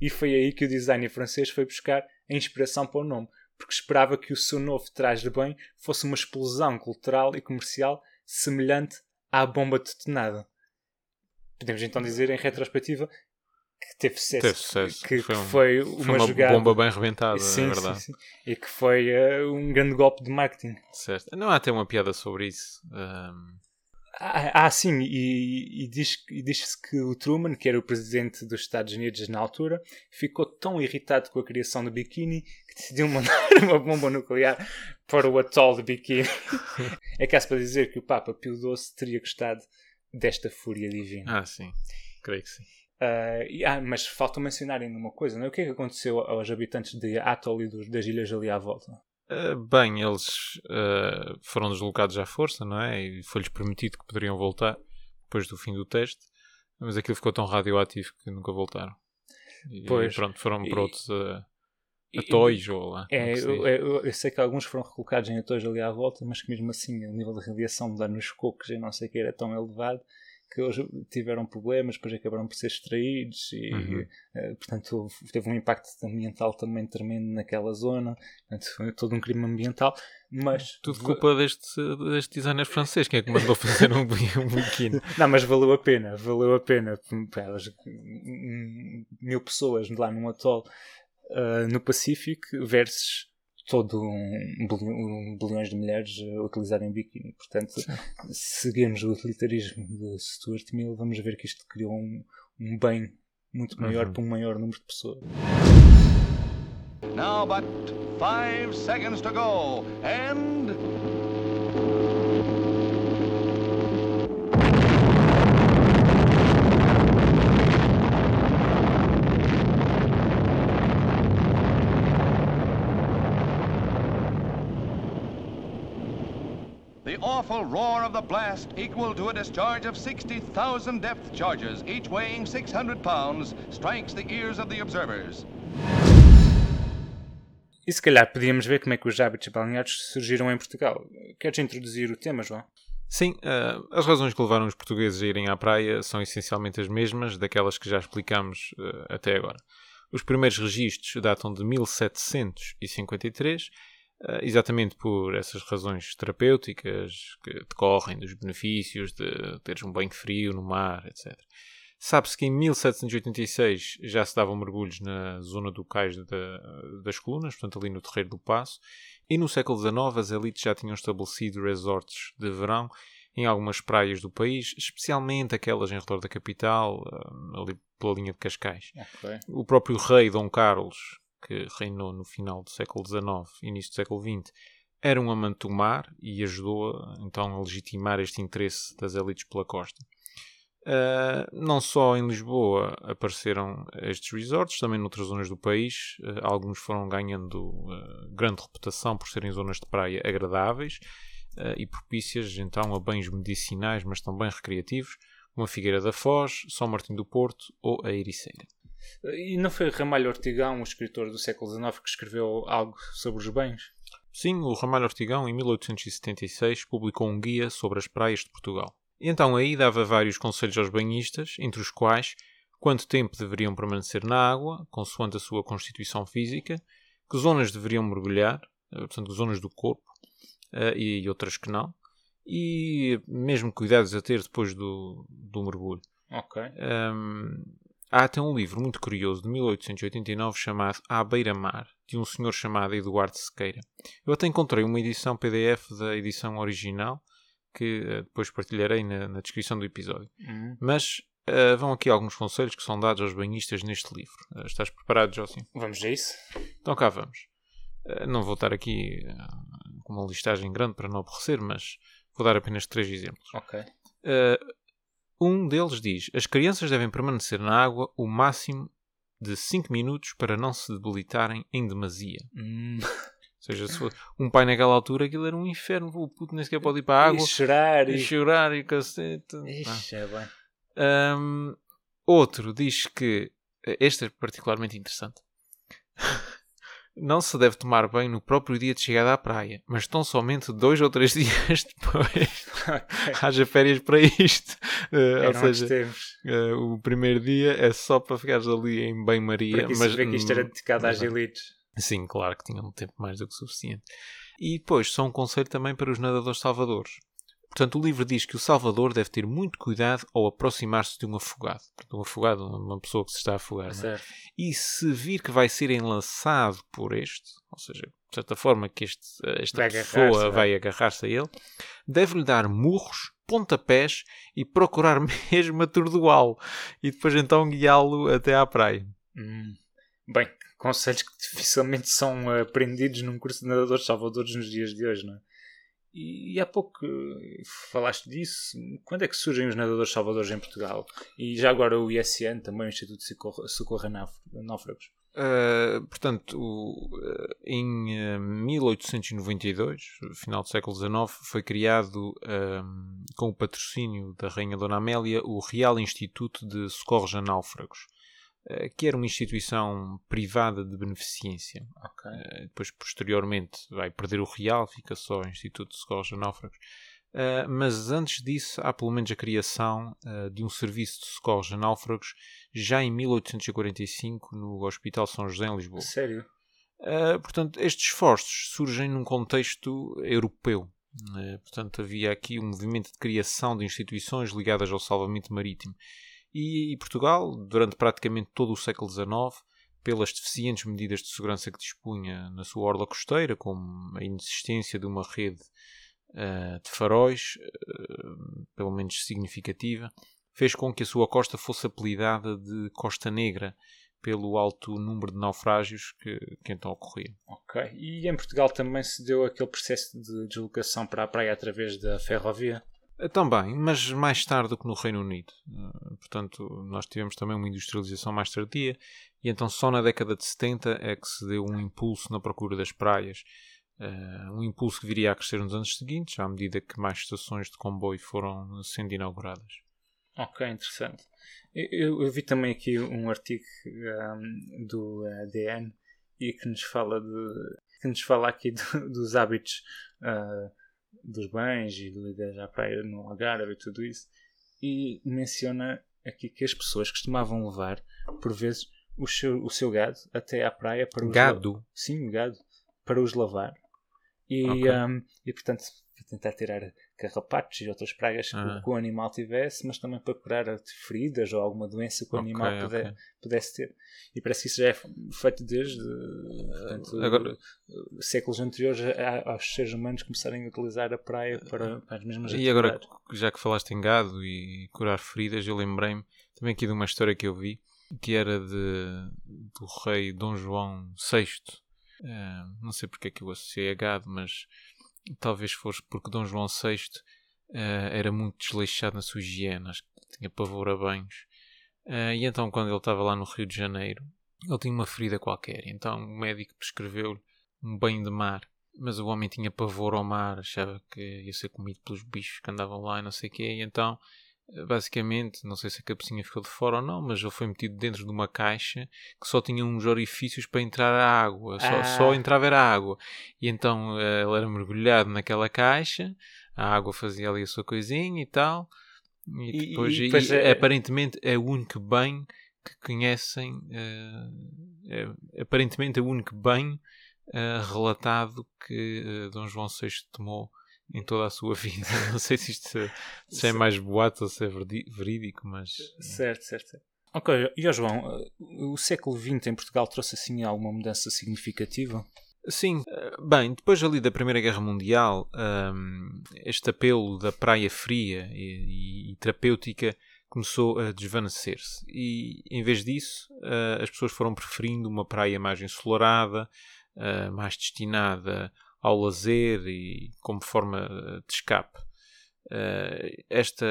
E foi aí que o designer francês foi buscar a inspiração para o nome, porque esperava que o seu novo traje de banho fosse uma explosão cultural e comercial semelhante à bomba detonada. Podemos então dizer, em retrospectiva, que teve sucesso. Teve sucesso. Que, foi, um, foi uma, foi uma jogada. bomba bem rebentada, sim, é verdade. Sim, sim. E que foi uh, um grande golpe de marketing. Certo. Não há até uma piada sobre isso. Um... Ah, ah, sim, e, e diz-se diz que o Truman, que era o presidente dos Estados Unidos na altura, ficou tão irritado com a criação do biquíni que decidiu mandar uma bomba nuclear para o atol de biquíni. é caso para dizer que o Papa Pio XII teria gostado desta fúria divina. Ah, sim, creio que sim. Uh, e, ah, mas falta mencionar ainda uma coisa, não é? O que é que aconteceu aos habitantes de Atoll e dos, das ilhas ali à volta? Uh, bem, eles uh, foram deslocados à força, não é? E foi-lhes permitido que poderiam voltar depois do fim do teste, mas aquilo ficou tão radioativo que nunca voltaram. E, pois. pronto, foram para outros atóis ou lá. É, eu, eu, eu, sei que alguns foram recolocados em atóis ali à volta, mas que mesmo assim o nível de radiação de nos cocos e não sei o que era tão elevado que hoje tiveram problemas, depois acabaram por ser extraídos e, uhum. uh, portanto, teve um impacto ambiental também tremendo naquela zona. Portanto, foi todo um crime ambiental. Mas tudo culpa deste, deste designer francês, que é que mandou fazer um, um biquíni. Não, mas valeu a pena, valeu a pena. Elas, mil pessoas lá num atol uh, no Pacífico versus todo um, um bilhões de mulheres a utilizarem biquíni. Portanto, seguimos o utilitarismo de Stuart Mill, vamos ver que isto criou um, um bem muito maior uhum. para um maior número de pessoas. Now but five seconds to go and awful roar of the blast, equal to a discharge of 60,000 depth charges, each weighing 600 pounds, strikes the ears of the observers. E se calhar podíamos ver como é que os hábitos balneares surgiram em Portugal. Queres introduzir o tema, João? Sim, uh, as razões que levaram os portugueses a irem à praia são essencialmente as mesmas daquelas que já explicamos uh, até agora. Os primeiros registros datam de 1753 Uh, exatamente por essas razões terapêuticas que decorrem dos benefícios de teres um banho frio no mar, etc. Sabe-se que em 1786 já se davam mergulhos na zona do cais das colunas, portanto ali no Terreiro do Passo, e no século XIX as elites já tinham estabelecido resorts de verão em algumas praias do país, especialmente aquelas em redor da capital, ah, ali pela linha de Cascais. Okay. O próprio rei Dom Carlos, que reinou no final do século XIX início do século XX, era um amante do mar e ajudou então a legitimar este interesse das elites pela costa. Uh, não só em Lisboa apareceram estes resorts, também noutras zonas do país. Uh, alguns foram ganhando uh, grande reputação por serem zonas de praia agradáveis e propícias então a bens medicinais, mas também recreativos, como a Figueira da Foz, São Martim do Porto ou a Ericeira. E não foi Ramalho Ortigão, o escritor do século XIX, que escreveu algo sobre os banhos? Sim, o Ramalho Ortigão, em 1876, publicou um guia sobre as praias de Portugal. E então aí dava vários conselhos aos banhistas, entre os quais quanto tempo deveriam permanecer na água, consoante a sua constituição física, que zonas deveriam mergulhar, eh, portanto, zonas do corpo, uh, e outras que não, e mesmo cuidados a ter depois do, do mergulho. Ok. Um, há até um livro muito curioso de 1889 chamado À Beira-Mar, de um senhor chamado Eduardo Sequeira. Eu até encontrei uma edição PDF da edição original, que uh, depois partilharei na, na, descrição do episódio. Uhum. Mas uh, vão aqui alguns conselhos que são dados aos banhistas neste livro. Uh, estás preparado, Josim? Vamos a isso? Então cá vamos. não vou estar aqui com uma listagem grande para não aborrecer, mas vou dar apenas três exemplos. Ok. Um deles diz: as crianças devem permanecer na água o máximo de 5 minutos para não se debilitarem em demasia. Hum. Ou seja, se fosse um pai naquela altura, aquilo era um inferno. O puto nem sequer pode ir para a água. E chorar. E, E, chorar e cacete. Ixi, é bem. Um, outro diz que. Este é particularmente interessante. Não se deve tomar banho no próprio dia de chegada à praia, mas tão somente dois ou três dias depois. Ok. Haja férias para isto. Uh, ou seja, uh, o primeiro dia é só para ficares ali em que mas vê que isto era hum, dedicado às elites. Sim, claro que tinham tempo mais do que suficiente. E depois, só um conselho também para os nadadores salvadores. Portanto, o livro diz que o salvador deve ter muito cuidado ao aproximar-se de um afogado. Portanto, um afogado, uma pessoa que se está a afogar. é? Certo. E se vir que vai ser enlaçado por este, ou seja, de certa forma que este, esta Vai pessoa vai. vai agarrar-se a ele, deve-lhe dar murros, pontapés e procurar mesmo atordoá-lo. E depois então guiá-lo até à praia. Hum. Bem, conselhos que dificilmente são eh, aprendidos num curso de nadadores salvadores nos dias de hoje, não é? E, e há pouco eh, falaste disso. Quando é que surgem os nadadores salvadores em Portugal? E já agora o ISN, também o Instituto de Socorro, Socorro a Náuf- Náufragos. Uh, portanto, o- uh, em uh, 1892, final do século XIX, foi criado, um, com o patrocínio da Rainha Dona Amélia, o Real Instituto de Socorros a Náufragos, que era uma instituição privada de beneficência. Ok. Uh, depois, posteriormente, vai perder o Real, fica só o Instituto de Socorros a Náufragos. Uh, mas antes disso, há pelo menos a criação uh, de um serviço de socorros a náufragos já em 1845 no Hospital São José em Lisboa. Sério? Uh, portanto, estes esforços surgem num contexto europeu. Portanto, havia aqui um movimento de criação de instituições ligadas ao salvamento marítimo. E, e Portugal, durante praticamente todo o século XIX, pelas deficientes medidas de segurança que dispunha na sua orla costeira, como a inexistência de uma rede uh, de faróis, uh, pelo menos significativa, fez com que a sua costa fosse apelidada de Costa Negra, pelo alto número de naufrágios que, que então ocorriam. Ok. E em Portugal também se deu aquele processo de deslocação para a praia através da ferrovia? Uh, Também, mas mais tarde do que no Reino Unido. Uh, Portanto, nós tivemos também uma industrialização mais tardia e então só na década de 70 é que se deu um impulso na procura das praias. Uh, um impulso que viria a crescer nos anos seguintes, à medida que mais estações de comboio foram sendo inauguradas. Ok, interessante. Eu, eu vi também aqui um artigo um, do uh, DN e que nos fala de que nos fala aqui do- dos hábitos uh, dos bens e lidas à praia no Algarve e tudo isso e menciona aqui que as pessoas costumavam levar por vezes o seu, o seu gado até à praia para os Gado? sim, gado para os lavar e, Ok. um, e portanto tentar tirar carrapatos e outras pragas que, Ah. que o animal tivesse, mas também para curar feridas ou alguma doença que o Ok, animal pude- ok. pudesse ter. E parece que isso já é feito desde portanto, agora- séculos anteriores aos seres humanos começarem a utilizar a praia para, para as mesmas E agora, já que falaste em gado e curar feridas, eu lembrei-me também aqui de uma história que eu vi, que era de, do rei Dom João VI. Eh, não sei porque é que eu associei a gado, mas talvez fosse porque Dom João VI eh, era muito desleixado na sua higiene, acho que tinha pavor a banhos. Eh, e então, quando ele estava lá no Rio de Janeiro, ele tinha uma ferida qualquer. Então, o médico prescreveu-lhe um banho de mar. Mas o homem tinha pavor ao mar, achava que ia ser comido pelos bichos que andavam lá e não sei o quê. E então basicamente, não sei se a cabecinha ficou de fora ou não, mas ele foi metido dentro de uma caixa que só tinha uns orifícios para entrar a água, só, Ah. só entrava era água. E então eh, ele era mergulhado naquela caixa, a água fazia ali a sua coisinha e tal, e depois, e e- depois e é- aparentemente é o único banho que conhecem, eh, é, aparentemente é o único banho eh, relatado que eh, Dom João VI tomou em toda a sua vida. Não sei se isto se, se é mais boato ou se é verídico, mas Certo, certo. certo. Ok, e João, eh, o século XX em Portugal trouxe assim alguma mudança significativa? Sim, eh, bem, depois ali da Primeira Guerra Mundial, hum, este apelo da praia fria e, e terapêutica começou a desvanecer-se. E em vez disso, eh, as pessoas foram preferindo uma praia mais ensolarada, eh, mais destinada ao lazer e como forma de escape. Eh, esta,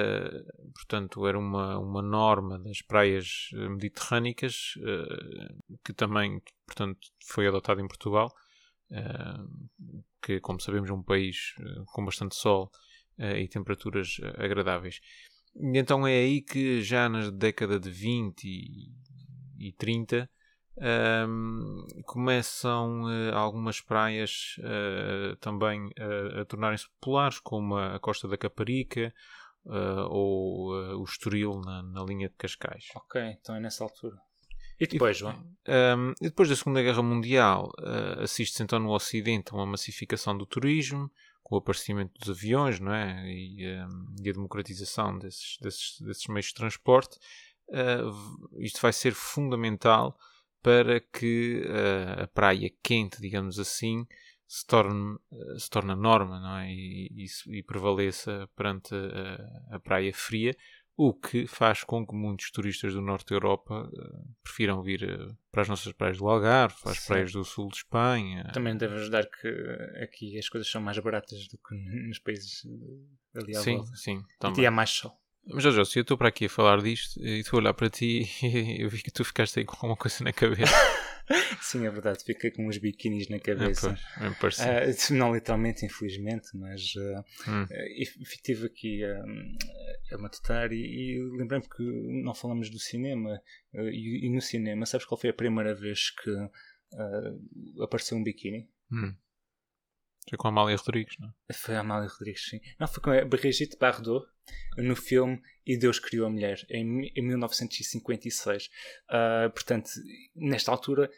portanto, era uma, uma norma das praias eh, mediterrânicas eh, que também, portanto, foi adotada em Portugal que, como sabemos, é um país com bastante sol e temperaturas agradáveis. Então é aí que, já na década de 20 e, e 30, ehm, começam eh, algumas praias eh, também eh, a tornarem-se populares, como a, Costa da Caparica ou o Estoril na, na linha de Cascais. Ok, então é nessa altura. E depois, João? Um, e depois da Segunda Guerra Mundial, uh, assiste-se então no Ocidente a uma massificação do turismo, com o aparecimento dos aviões não é? e, um, e a democratização desses, desses, desses meios de transporte. Uh, isto vai ser fundamental para que uh, a praia quente, digamos assim, se torne, uh, se torne a norma não é? e, e, e prevaleça perante a, a praia fria, o que faz com que muitos turistas do norte da Europa uh, prefiram vir para as nossas praias do Algarve, para as Sim. praias do sul de Espanha. Também deve ajudar que aqui as coisas são mais baratas do que nos países eh, ali à Sim, volta. sim, E também. há mais sol. Mas, Jorge, se eu estou para aqui a falar disto e estou a olhar para ti e eu vi que tu ficaste aí com alguma coisa na cabeça. Sim, é verdade, fiquei com uns biquinis na É, cabeça. pois, é, me pareceu. Ah, não literalmente, infelizmente, mas ah, Hum. estive aqui ah, a matutar e, e lembrei-me que não falamos do cinema. e, e no cinema, sabes qual foi a primeira vez que apareceu um biquíni? Hum. Foi com a Amália Rodrigues, não é? Foi a Amália Rodrigues, sim. Não, foi com a Brigitte Bardot no filme E Deus Criou a Mulher, em, em 1956. Ah, portanto, nesta altura,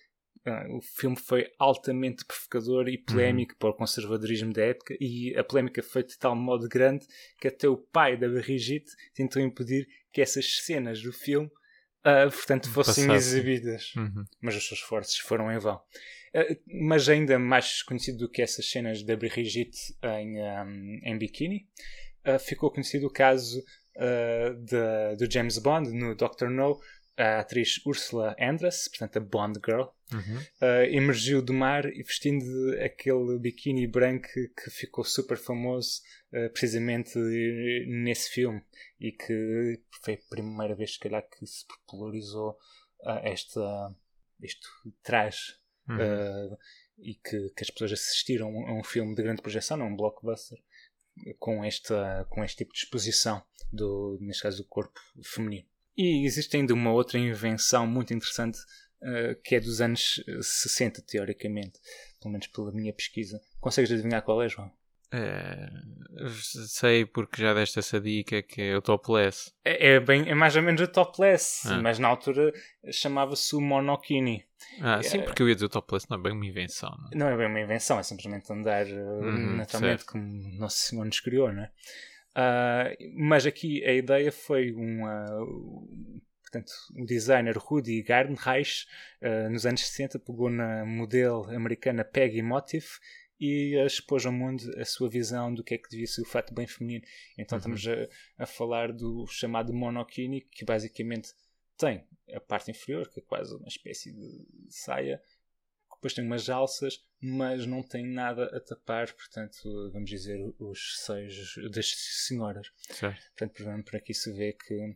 ah, o filme foi altamente provocador e polémico para o conservadorismo da época e a polémica foi de tal modo grande que até o pai da Brigitte tentou impedir que essas cenas do filme, ah, portanto, fossem Passassem. exibidas Uhum. mas os seus esforços foram em vão. Eh, mas ainda mais conhecido do que essas cenas da Brigitte em, um, em biquíni, eh, ficou conhecido o caso eh, de- do James Bond no Dr. No, a atriz Ursula Andress, portanto a Bond Girl, Uhum. eh, emergiu do mar e vestindo aquele biquíni branco que ficou super famoso precisamente nesse filme e que foi a primeira vez se calhar que se popularizou esta, este traje Uhum. eh, e que, que as pessoas assistiram a um filme de grande projeção, não um blockbuster, com, esta, com este tipo de exposição, do, neste caso do corpo feminino. E existe ainda uma outra invenção muito interessante eh, que é dos anos eh, 60, teoricamente, pelo menos pela minha pesquisa. Consegues adivinhar qual é, João? É, sei porque já deste essa dica que é o topless. É, é bem, é mais ou menos o topless, Ah. mas na altura chamava-se o monokini. Ah, sim, É. porque eu ia dizer o topless não é bem uma invenção. Não é? Não é bem uma invenção, é simplesmente andar uh, Uhum, naturalmente certo. como Nosso Senhor nos criou, não é? Ah, mas aqui a ideia foi um, ah, portanto, o designer Rudy Gardenreich, ah, nos anos 60, pegou na modelo americana Peggy Motif e expôs ao mundo a sua visão do que é que devia ser o fato bem feminino. Então Uhum. estamos a, a falar do chamado monokini, que basicamente tem a parte inferior, que é quase uma espécie de saia, depois tem umas alças, mas não tem nada a tapar, portanto, vamos dizer, os seios das senhoras. Certo. Portanto, por- aqui se vê que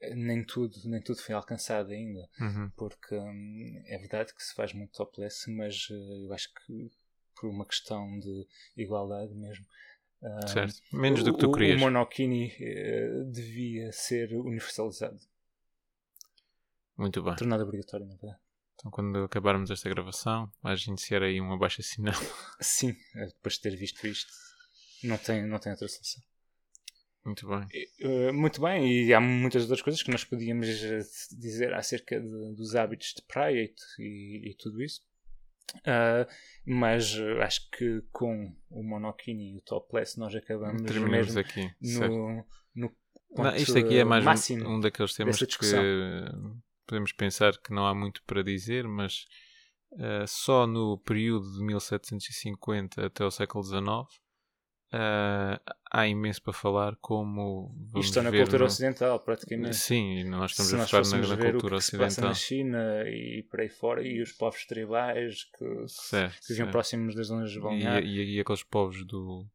eh, nem tudo, nem tudo foi alcançado ainda, Uhum. porque hum, é verdade que se faz muito topless, mas eh, eu acho que por uma questão de igualdade mesmo, Ah, Certo. Menos do que tu o- querias. O monokini eh, devia ser universalizado, Muito bem. tornado obrigatório, na verdade. Então, quando acabarmos esta gravação, vais iniciar aí um abaixo assinado. Sim, eh, depois de ter visto isto, não tem, não tem outra solução. Muito bem. Eh, muito bem, e há muitas outras coisas que nós podíamos dizer acerca de- dos hábitos de praia e, e- e tudo isso. Ah, mas eh, acho que com o monokini e o topless nós acabamos Terminamos mesmo aqui. no, no Não, isto aqui é mais máximo. um, um daqueles temas que podemos pensar que não há muito para dizer, mas eh, só no período de 1750 até o século XIX eh, há imenso para falar como vamos Isto na cultura no- ocidental, praticamente. Sim, e nós estamos a focar na, na cultura ocidental. na China e por aí fora, e os povos tribais que, Certo, que viviam certo. próximos das zonas de E, balneário. e, e aqueles povos do,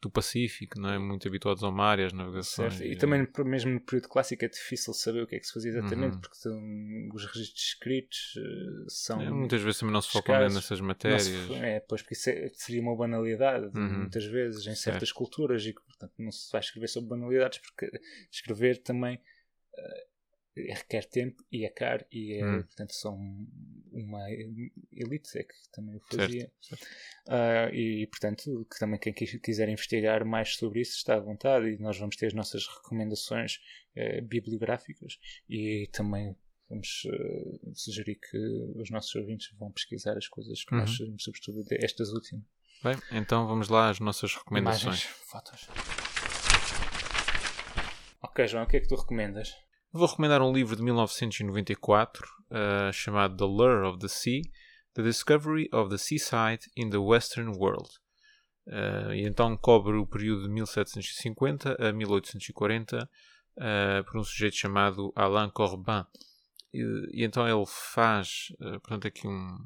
do Pacífico, não é? Muito habituados ao mar e às navegações. Certo. E também mesmo no período clássico é difícil saber o que é que se fazia exatamente, Uhum. porque são- os registros escritos eh, são. É, muitas vezes também não se focam escassos. nessas matérias. se- é, pois porque isso é- seria uma banalidade, Uhum. muitas vezes, em Certo. certas culturas, e portanto não se vai escrever sobre banalidades, porque escrever também eh, requer tempo e é caro, e é, Hum. portanto são uma elite é que também o Certo, fazia. Ah, e portanto, que também quem quis- quiser investigar mais sobre isso está à vontade e nós vamos ter as nossas recomendações eh, bibliográficas e também vamos eh, sugerir que os nossos ouvintes vão pesquisar as coisas que Uhum. nós sugerimos, sobretudo estas últimas. Bem, então vamos lá às nossas recomendações. Imagens, fotos. Ok, João, o que é que tu recomendas? Vou recomendar um livro de 1994 uh, chamado The Lure of the Sea: The Discovery of the Seaside in the Western World. Uh, e então cobre o período de 1750 a 1840 uh, por um sujeito chamado Alain Corbin. E, e então ele faz, uh, portanto, aqui um,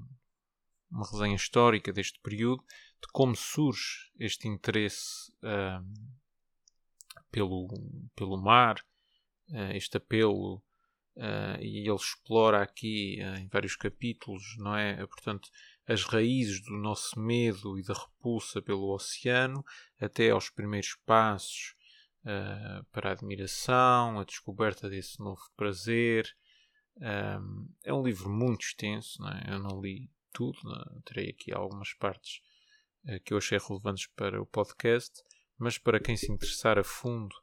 uma resenha histórica deste período, de como surge este interesse pelo, pelo mar, este apelo, uh, e ele explora aqui uh, em vários capítulos, não é? Portanto, as raízes do nosso medo e da repulsa pelo oceano, até aos primeiros passos uh, para a admiração, a descoberta desse novo prazer. Um, é um livro muito extenso, não é? eu não li tudo, não é? terei aqui algumas partes uh, que eu achei relevantes para o podcast, mas para quem se interessar a fundo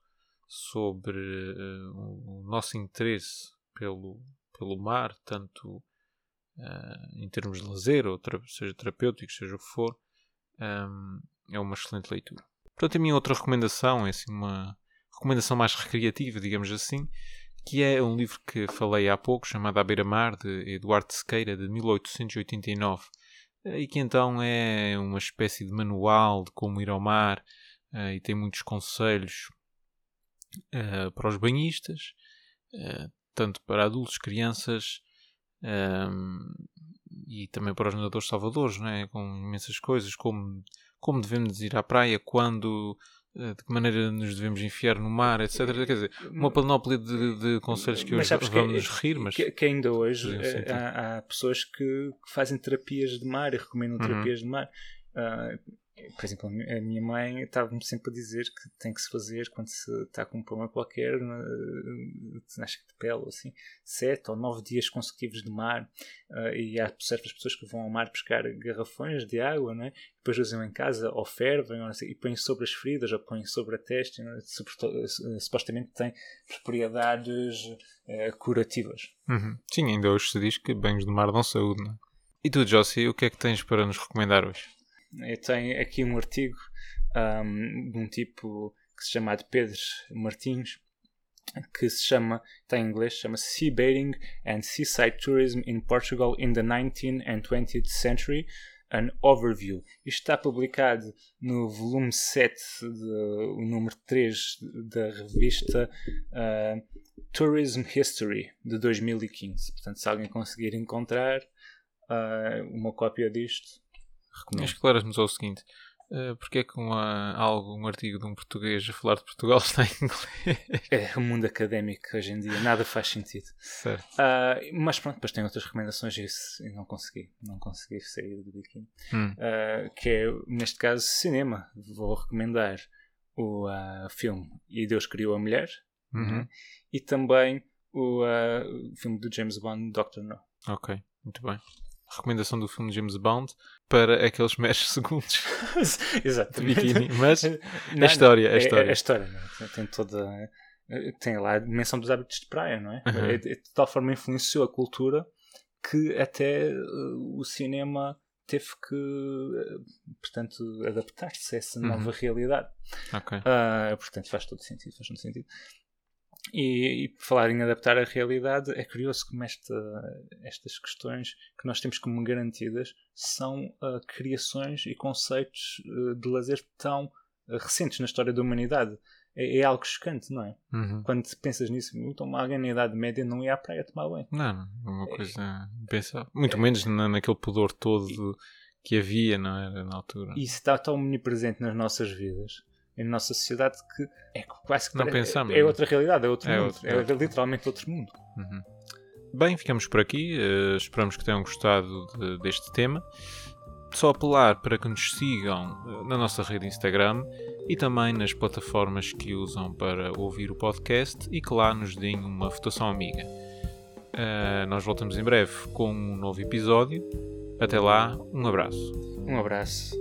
sobre uh, o nosso interesse pelo, pelo mar, tanto uh, em termos de lazer, ou tra seja terapêutico, seja o que for, um, é uma excelente leitura. Portanto, a minha outra recomendação é assim, uma recomendação mais recreativa, digamos assim, que é um livro que falei há pouco, chamado A Beira-Mar, de Eduardo Sequeira, de 1889, e que então é uma espécie de manual de como ir ao mar, e tem muitos conselhos uh, para os banhistas, uh, tanto para adultos, crianças um, e também para os nadadores salvadores, né? com imensas coisas, como, como devemos ir à praia, quando, uh, de que maneira nos devemos enfiar no mar, etc. Quer dizer, uma panóplia de, de conselhos que hoje sabes que- vamos rir, mas que, que ainda hoje eh, há, há pessoas que, que fazem terapias de mar e recomendam Uhum. terapias de mar. Ah, por exemplo, a mi- a minha mãe estava-me sempre a dizer que tem que se fazer quando se está com um problema qualquer, acho que de pele assim, sete ou nove dias consecutivos de mar. Ah, e há certas pessoas que vão ao mar pescar garrafões de água, não é? depois usam em casa ou fervem ou sei, e põem sobre as feridas ou põem sobre a testa, é? Supostamente tem propriedades eh, curativas. Uhum. Sim, ainda hoje se diz que banhos de mar dão saúde, é? E tu, Josie, o que é que tens para nos recomendar hoje? Eu tenho aqui um artigo ahm, de um tipo que se chama de Pedro Martins, que se chama, está em inglês, chama-se Sea Bathing and Seaside Tourism in Portugal in the 19th and 20th Century, an Overview. Isto está publicado no volume 7, de, o número 3 da revista ah, Tourism History, de 2015. Portanto, se alguém conseguir encontrar ah, uma cópia disto, recomendo. Esclaras-nos ao seguinte: Uh, porque é que uma, algo, um artigo de um português a falar de Portugal está em inglês? É o mundo académico hoje em dia, nada faz sentido. Certo. Uh, mas pronto, depois tem outras recomendações e, não consegui, não consegui sair do biquíni. Hum. Uh, que é, neste caso, cinema. Vou recomendar o uh, filme E Deus Criou a Mulher Uhum. né? e também o, uh, filme do James Bond, Doctor No. Ok, muito bem. Recomendação do filme de James Bond para aqueles meros segundos de Exatamente. biquíni. Mas Não, história, a é- história. É, a história, é? tem toda. Tem lá a dimensão dos hábitos de praia, não é? Uhum. É- é de tal forma influenciou a cultura que até uh, o cinema teve que, uh, portanto, adaptar-se a essa Uhum. nova realidade. ok. Ah, portanto, faz todo sentido, faz todo sentido. E, e falar em adaptar a realidade, é curioso como esta, estas questões que nós temos como garantidas são ah, criações e conceitos ah, de lazer tão ah, recentes na história da humanidade. É, é algo chocante, não é? Uhum. Quando pensas nisso, então alguém na Idade Média não ia à praia tomar banho. Não, não, é uma coisa impensável. Muito menos na, naquele pudor todo que havia, não era, na altura. E isso está tão omnipresente nas nossas vidas, e na nossa sociedade, que é quase que Não pare- pensamos, é não. outra realidade, é outro É mundo. outro- é, é outro. literalmente outro mundo. Uhum. Bem, ficamos por aqui. eh, esperamos que tenham gostado de- deste tema. Só apelar para que nos sigam eh, na nossa rede Instagram e também nas plataformas que usam para ouvir o podcast e que lá nos deem uma votação amiga. Eh, nós voltamos em breve com um novo episódio. Até lá, um abraço. Um abraço.